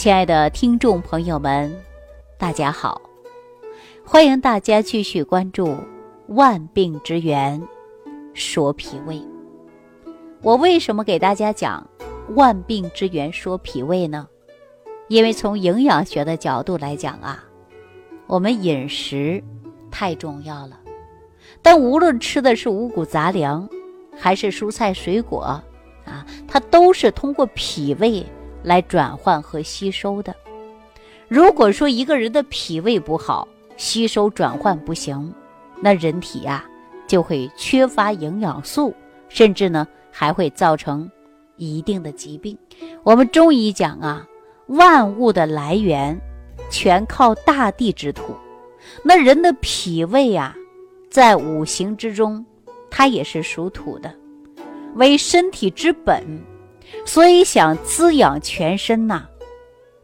亲爱的听众朋友们，大家好！欢迎大家继续关注《万病之源说脾胃》。我为什么给大家讲《万病之源说脾胃》呢？因为从营养学的角度来讲啊，我们饮食太重要了。但无论吃的是五谷杂粮，还是蔬菜水果啊，它都是通过脾胃来转换和吸收的。如果说一个人的脾胃不好，吸收转换不行，那人体呀就会缺乏营养素，甚至呢还会造成一定的疾病。我们中医讲啊，万物的来源全靠大地之土，那人的脾胃啊。在五行之中，它也是属土的，为身体之本，所以想滋养全身呐，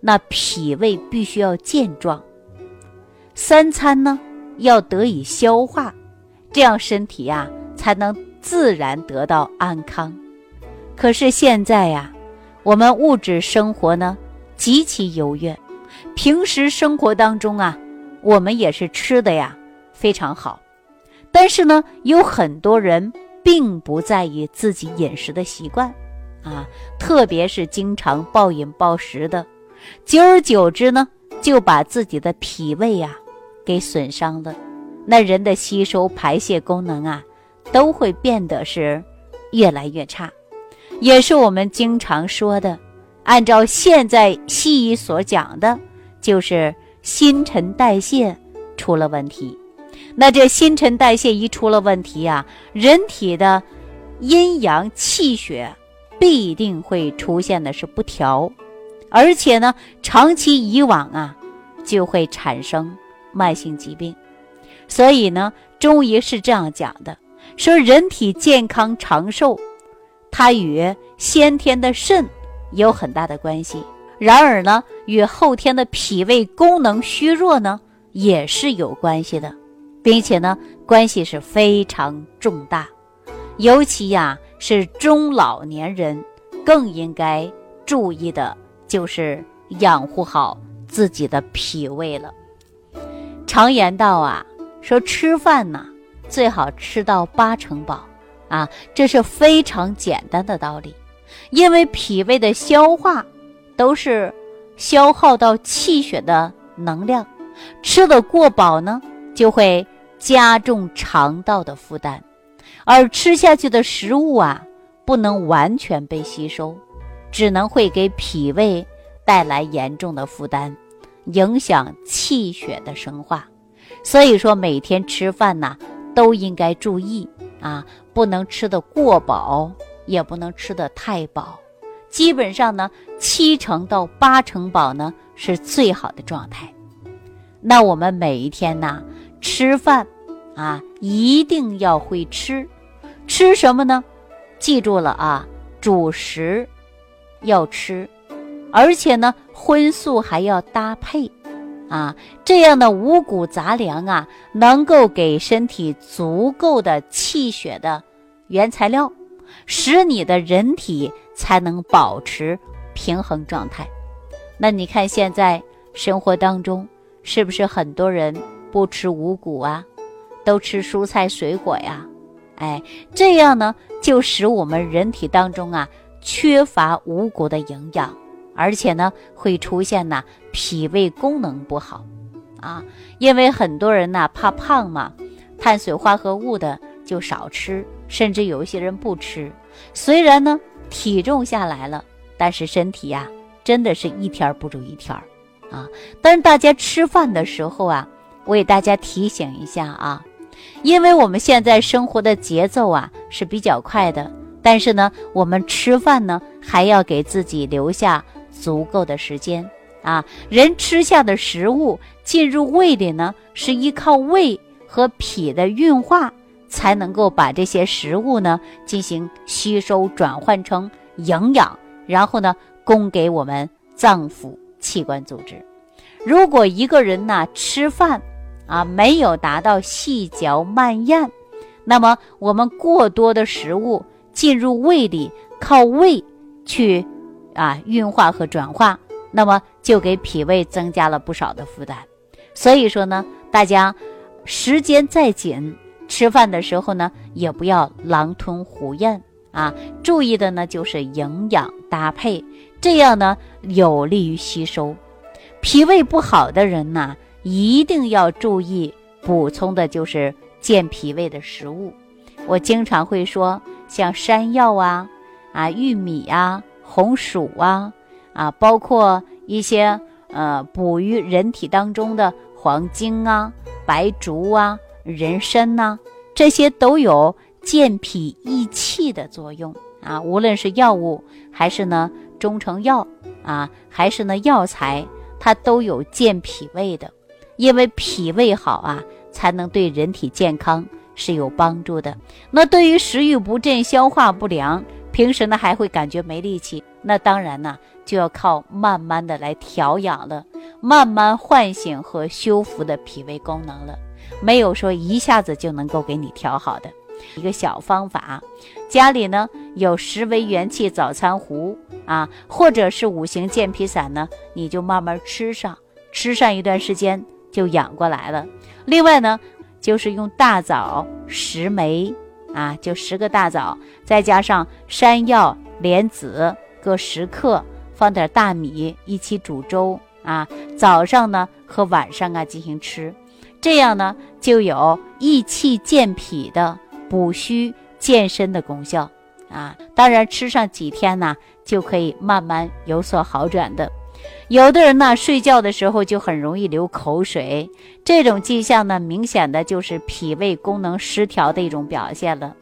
那脾胃必须要健壮，三餐呢要得以消化，这样身体呀才能自然得到安康。可是现在呀，我们物质生活呢极其优越，平时生活当中啊，我们也是吃的呀非常好。但是呢，有很多人并不在意自己饮食的习惯，啊，特别是经常暴饮暴食的，久而久之呢，就把自己的脾胃呀给损伤了。那人的吸收排泄功能啊，都会变得是越来越差，也是我们经常说的，按照现在西医所讲的，就是新陈代谢出了问题。那这新陈代谢一出了问题啊，人体的阴阳气血必定会出现的是不调，而且呢，长期以往啊，就会产生慢性疾病。所以呢，中医是这样讲的：说人体健康长寿，它与先天的肾有很大的关系；然而呢，与后天的脾胃功能虚弱呢，也是有关系的。并且呢，关系是非常重大，尤其呀是中老年人更应该注意的，就是养护好自己的脾胃了。常言道啊，说吃饭呢最好吃到八成饱啊，这是非常简单的道理，因为脾胃的消化都是消耗到气血的能量，吃的过饱呢就会。加重肠道的负担，而吃下去的食物啊，不能完全被吸收，只能会给脾胃带来严重的负担，影响气血的生化。所以说，每天吃饭呢，都应该注意啊，不能吃得过饱，也不能吃得太饱。基本上呢，七成到八成饱呢，是最好的状态。那我们每一天呢？吃饭，啊，一定要会吃，吃什么呢？记住了啊，主食要吃，而且呢，荤素还要搭配，啊，这样的五谷杂粮啊，能够给身体足够的气血的原材料，使你的人体才能保持平衡状态。那你看现在生活当中，是不是很多人？不吃五谷啊，都吃蔬菜水果呀，哎，这样呢就使我们人体当中啊缺乏五谷的营养，而且呢会出现呢脾胃功能不好啊，因为很多人呢怕胖嘛，碳水化合物的就少吃，甚至有一些人不吃，虽然呢体重下来了，但是身体呀真的是一天不如一天啊。但是大家吃饭的时候啊。我给大家提醒一下啊，因为我们现在生活的节奏啊是比较快的，但是呢，我们吃饭呢还要给自己留下足够的时间啊。人吃下的食物进入胃里呢，是依靠胃和脾的运化，才能够把这些食物呢进行吸收转换成营养，然后呢供给我们脏腑器官组织。如果一个人呢吃饭，啊，没有达到细嚼慢咽，那么我们过多的食物进入胃里，靠胃去啊运化和转化，那么就给脾胃增加了不少的负担。所以说呢，大家时间再紧，吃饭的时候呢，也不要狼吞虎咽啊。注意的呢就是营养搭配，这样呢有利于吸收。脾胃不好的人呢，一定要注意补充的就是健脾胃的食物。我经常会说，像山药啊、啊玉米啊、红薯啊、啊包括一些呃补于人体当中的黄精啊、白术啊、人参呐，这些都有健脾益气的作用啊。无论是药物还是呢中成药啊，还是呢药材。它都有健脾胃的，因为脾胃好啊，才能对人体健康是有帮助的。那对于食欲不振、消化不良，平时呢还会感觉没力气，那当然呢就要靠慢慢的来调养了，慢慢唤醒和修复的脾胃功能了。没有说一下子就能够给你调好的。一个小方法，家里呢有十味元气早餐壶。啊，或者是五行健脾散呢，你就慢慢吃上，吃上一段时间就养过来了。另外呢，就是用大枣十枚啊，就十个大枣，再加上山药、莲子各十克，放点大米一起煮粥啊，早上呢和晚上啊进行吃，这样呢就有益气健脾的、补虚健身的功效啊。当然吃上几天呢。就可以慢慢有所好转的。有的人呢，睡觉的时候就很容易流口水，这种迹象呢，明显的就是脾胃功能失调的一种表现了。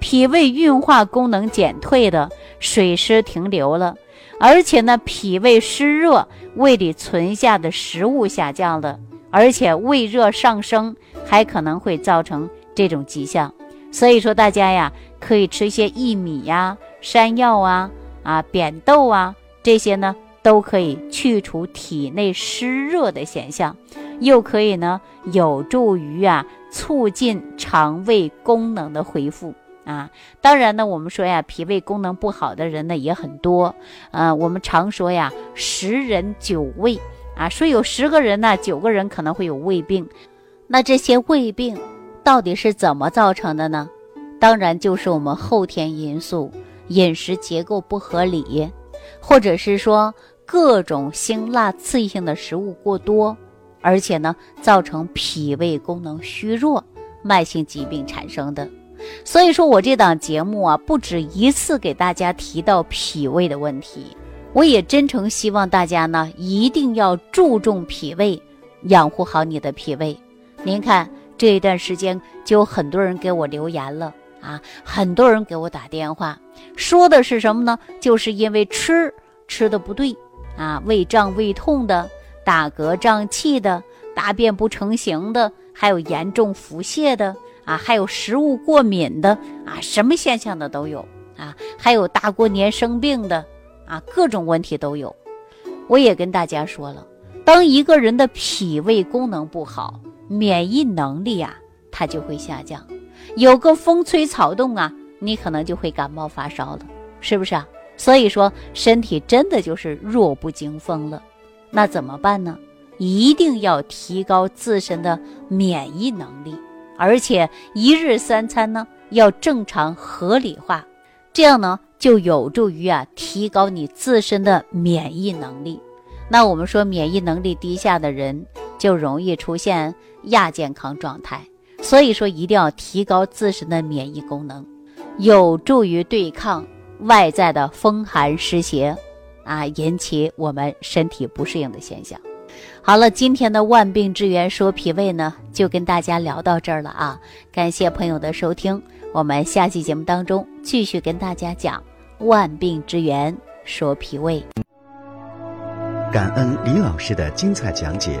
脾胃运化功能减退的，水湿停留了，而且呢，脾胃湿热，胃里存下的食物下降了，而且胃热上升，还可能会造成这种迹象。所以说，大家呀，可以吃一些薏米呀、山药啊。啊，扁豆啊，这些呢都可以去除体内湿热的现象，又可以呢有助于啊促进肠胃功能的恢复啊。当然呢，我们说呀，脾胃功能不好的人呢也很多。呃，我们常说呀，十人九胃啊，说有十个人呢，九个人可能会有胃病。那这些胃病到底是怎么造成的呢？当然就是我们后天因素。饮食结构不合理，或者是说各种辛辣刺激性的食物过多，而且呢，造成脾胃功能虚弱，慢性疾病产生的。所以说我这档节目啊，不止一次给大家提到脾胃的问题，我也真诚希望大家呢，一定要注重脾胃，养护好你的脾胃。您看这一段时间，就有很多人给我留言了。啊，很多人给我打电话，说的是什么呢？就是因为吃吃的不对啊，胃胀胃痛的，打嗝胀气的，大便不成形的，还有严重腹泻的啊，还有食物过敏的啊，什么现象的都有啊，还有大过年生病的啊，各种问题都有。我也跟大家说了，当一个人的脾胃功能不好，免疫能力啊，它就会下降。有个风吹草动啊，你可能就会感冒发烧了，是不是啊？所以说身体真的就是弱不禁风了，那怎么办呢？一定要提高自身的免疫能力，而且一日三餐呢要正常合理化，这样呢就有助于啊提高你自身的免疫能力。那我们说免疫能力低下的人就容易出现亚健康状态。所以说，一定要提高自身的免疫功能，有助于对抗外在的风寒湿邪，啊，引起我们身体不适应的现象。好了，今天的万病之源说脾胃呢，就跟大家聊到这儿了啊！感谢朋友的收听，我们下期节目当中继续跟大家讲万病之源说脾胃。感恩李老师的精彩讲解。